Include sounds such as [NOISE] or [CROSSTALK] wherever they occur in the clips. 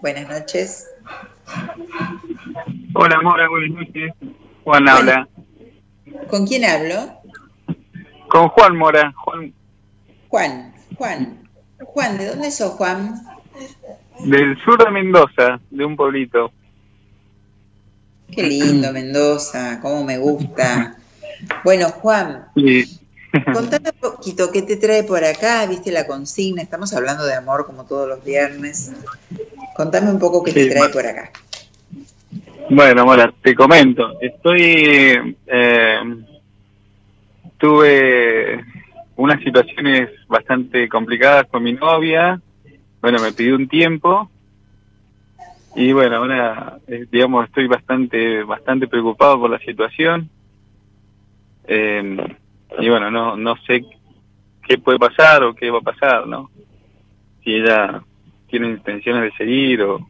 Buenas noches. Hola, Mora, buenas noches. Juan habla. ¿Con quién hablo? Con Juan Mora. Juan. Juan, Juan. Juan, ¿de dónde sos, Juan? Del sur de Mendoza, de un pueblito. Qué lindo, Mendoza, cómo me gusta. Bueno, Juan, Sí. contame un poquito, ¿qué te trae por acá? ¿Viste la consigna? Estamos hablando de amor como todos los viernes. Contame un poco qué te trae por acá. Bueno, Mora, te comento. Estoy. Eh, tuve unas situaciones bastante complicadas con mi novia. Bueno, me pidió un tiempo. Y bueno, ahora, eh, digamos, estoy bastante bastante preocupado por la situación. Eh, y bueno, no, no sé qué puede pasar o qué va a pasar, ¿no? Si ella tiene intenciones de seguir o,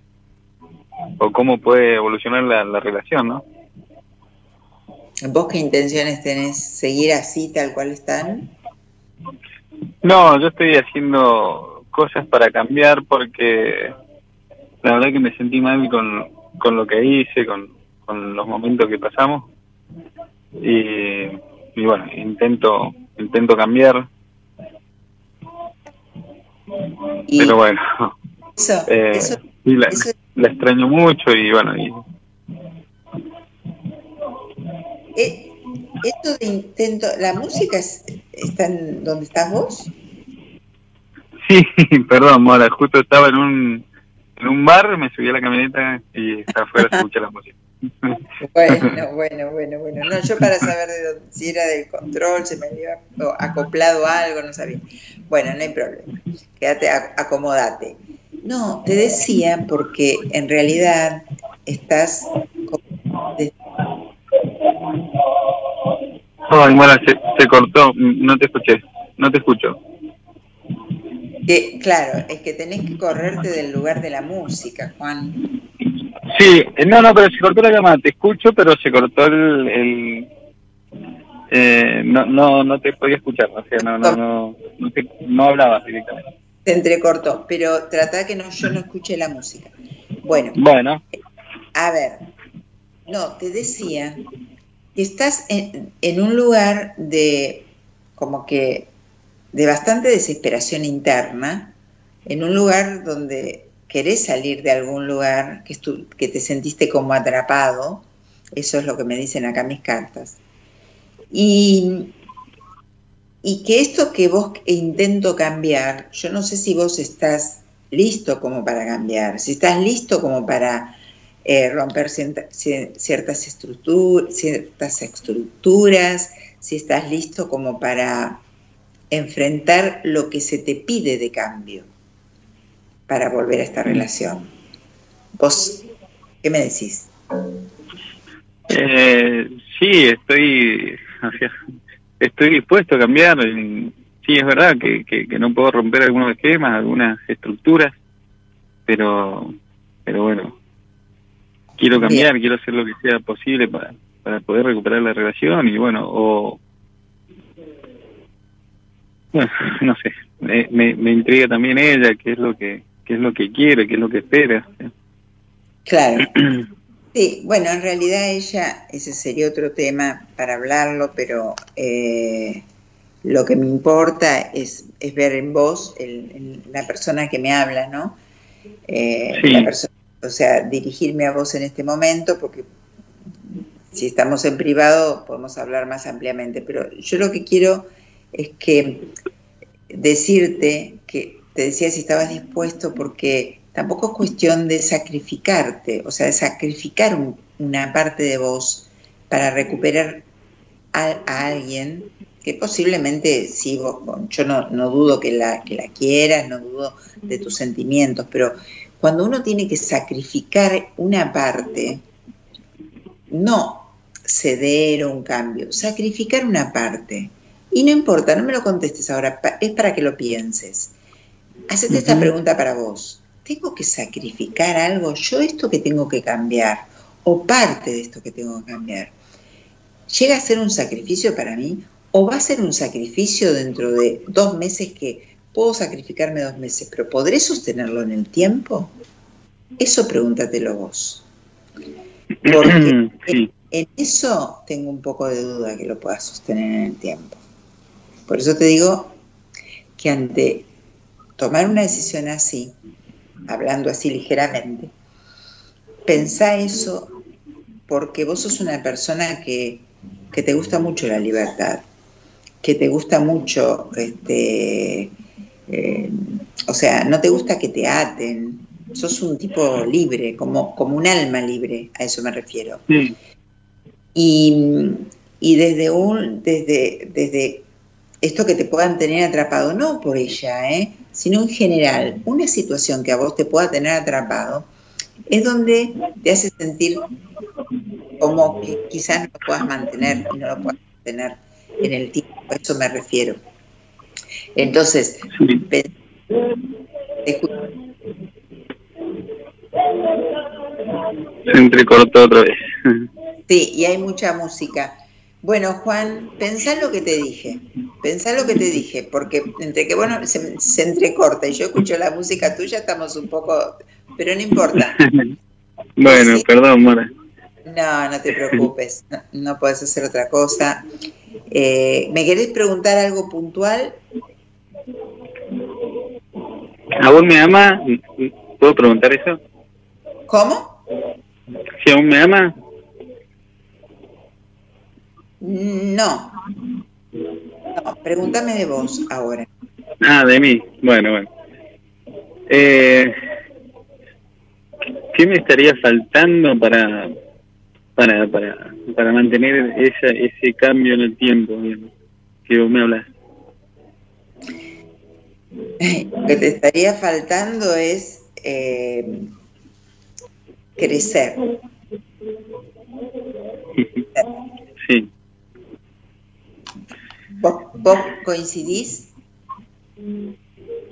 o cómo puede evolucionar la, la relación, ¿no? ¿Vos qué intenciones tenés? ¿Seguir así, tal cual están? No, yo estoy haciendo cosas para cambiar porque la verdad que me sentí mal con, con lo que hice, con, con los momentos que pasamos y, y bueno, intento intento cambiar, Y pero bueno, eso, eh, eso, la, eso- la extraño mucho y bueno, y, eh, esto de intento, ¿la música es- está en donde estás vos? sí, [LAUGHS] perdón, Mora, justo estaba en un en un bar, me subí a la camioneta y afuera se escucha la música. [LAUGHS] Bueno, bueno, bueno, bueno. No, yo para saber de dónde, si era del control, se me había acoplado algo, no sabía. Bueno, no hay problema. Quédate, a- acomodate. No, te decía porque en realidad estás Ay, Mora, se, se cortó, no te escuché, no te escucho. que, claro, es que tenés que correrte del lugar de la música, Juan. Sí, eh, no, no, pero se cortó la llamada, te escucho, pero se cortó el... el eh, no, no, no te podía escuchar, o sea, no, no, no, no, te- no hablabas directamente. Te entrecortó, pero trata que no, yo no escuche la música. Bueno, Bueno, A ver, no, te decía que estás en, en un lugar de como que de bastante desesperación interna, en un lugar donde querés salir de algún lugar que, que te sentiste como atrapado, eso es lo que me dicen acá mis cartas. Y, y que esto que vos intento cambiar, yo no sé si vos estás listo como para cambiar, si estás listo como para eh, romper ciertas, estructu- ciertas estructuras, si estás listo como para enfrentar lo que se te pide de cambio para volver a esta relación. ¿Vos qué me decís? eh, sí, estoy, [LAUGHS] estoy dispuesto a cambiar. Sí, es verdad que, que, que no puedo romper algunos esquemas, algunas estructuras, pero, pero bueno, quiero cambiar, quiero hacer lo que sea posible para, para poder recuperar la relación y bueno, o... Bueno, [LAUGHS] no sé, me, me, me intriga también ella, qué es lo que qué es lo que quiere, qué es lo que espera. Claro. [CLEARS THROAT] Sí, bueno, en realidad ella, ese sería otro tema para hablarlo, pero eh, lo que me importa es, es ver en vos el- el- la persona que me habla, ¿no? Eh, Sí. la perso- o sea, dirigirme a vos en este momento, porque si estamos en privado podemos hablar más ampliamente, pero yo lo que quiero es que decirte que te decía si estabas dispuesto porque tampoco es cuestión de sacrificarte, o sea, de sacrificar un- una parte de vos para recuperar a, a alguien que posiblemente, sí, vos- yo no, no dudo que la, que la quieras, no dudo de tus sentimientos, pero cuando uno tiene que sacrificar una parte, no ceder o un cambio, sacrificar una parte. Y no importa, no me lo contestes ahora, es para que lo pienses. Hacete esta pregunta para vos. ¿Tengo que sacrificar algo? ¿Yo esto que tengo que cambiar? ¿O parte de esto que tengo que cambiar? ¿Llega a ser un sacrificio para mí? ¿O va a ser un sacrificio dentro de dos meses que puedo sacrificarme dos meses, pero ¿podré sostenerlo en el tiempo? Eso pregúntatelo vos. Porque [CLEARS THROAT] en eso tengo un poco de duda que lo puedas sostener en el tiempo. Por eso te digo que ante tomar una decisión así, hablando así ligeramente, pensá eso porque vos sos una persona que, te gusta mucho la libertad, que te gusta mucho, este, eh, o sea, no te gusta que te aten, sos un tipo libre, como, como un alma libre, a eso me refiero. Y, desde un, desde, desde esto que te puedan tener atrapado, no por ella, ¿eh? Sino en general, una situación que a vos te pueda tener atrapado, es donde te hace sentir como que quizás no lo puedas mantener y no lo puedas mantener en el tiempo, a eso me refiero. Entonces, se entrecortó otra vez. Sí, y hay mucha música. Bueno, Juan, pensá lo que te dije, pensá lo que te dije, porque entre que bueno, se, entrecorta y yo escucho la música tuya, estamos un poco, pero no importa. [LAUGHS] bueno, perdón, Mora. No, no te preocupes, no, puedes hacer otra cosa. Eh, ¿Me querés preguntar algo puntual? ¿A vos me ama? ¿Puedo preguntar eso? ¿Cómo? Si aún me ama. No. No, pregúntame de vos ahora. Ah, de mí. Bueno, bueno. Eh, ¿Qué me estaría faltando para para para, para mantener esa, ese cambio en el tiempo que vos me hablas? Lo que te estaría faltando es eh, crecer. [LAUGHS] Sí. ¿Vos, coincidís?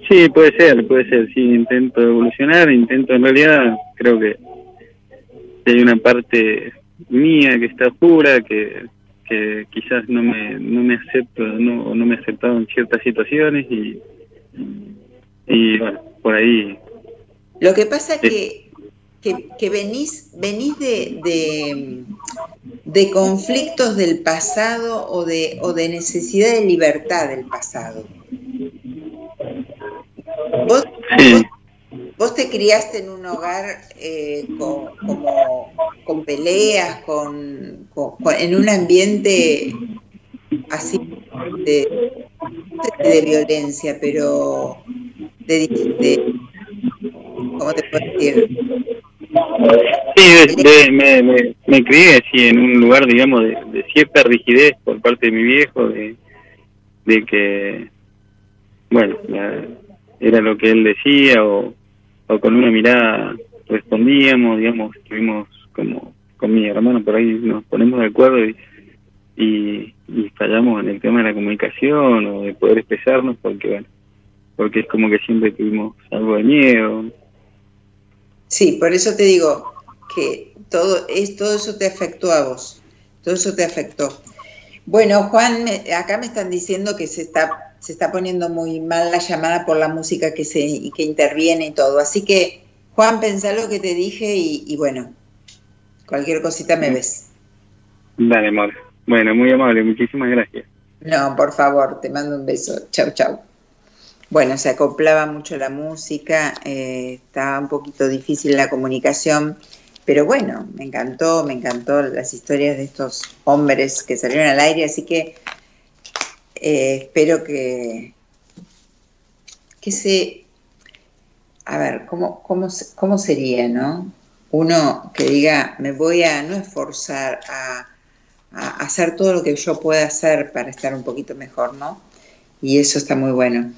Sí, puede ser, puede ser. Sí, intento evolucionar, intento en realidad, creo que hay una parte mía que está pura, que, que quizás no me, no me acepto no, no me he aceptado en ciertas situaciones y, y bueno, por ahí. Lo que pasa es que que, venís, venís de, de, conflictos del pasado o de, o de necesidad de libertad del pasado. Vos, vos, te criaste en un hogar eh, con, como, con peleas, con, en un ambiente así de, de violencia, pero de, de ¿cómo te puedo decir? Sí, me, me, me, crié así en un lugar, digamos, de, cierta rigidez por parte de mi viejo, de, de que, bueno, era lo que él decía o, o con una mirada respondíamos, digamos, estuvimos como con mi hermano por ahí nos ponemos de acuerdo y, y, y fallamos en el tema de la comunicación o de poder expresarnos porque, bueno, porque es como que siempre tuvimos algo de miedo, Sí, por eso te digo que todo, es, todo eso te afectó a vos, todo eso te afectó. Bueno, Juan, acá me están diciendo que se está, se está poniendo muy mal la llamada por la música que, se, que interviene y todo. Así que, Juan, pensá lo que te dije y, bueno, cualquier cosita me ves. Dale, amor. Bueno, muy amable, muchísimas gracias. No, por favor, te mando un beso. Chau, chau. Bueno, se acoplaba mucho la música, eh, estaba un poquito difícil la comunicación, pero bueno, me encantó, me encantó las historias de estos hombres que salieron al aire, así que eh, espero que, que se... A ver, ¿cómo, cómo, cómo sería, no? Uno que diga, me voy a no esforzar a, a hacer todo lo que yo pueda hacer para estar un poquito mejor, ¿no? Y eso está muy bueno.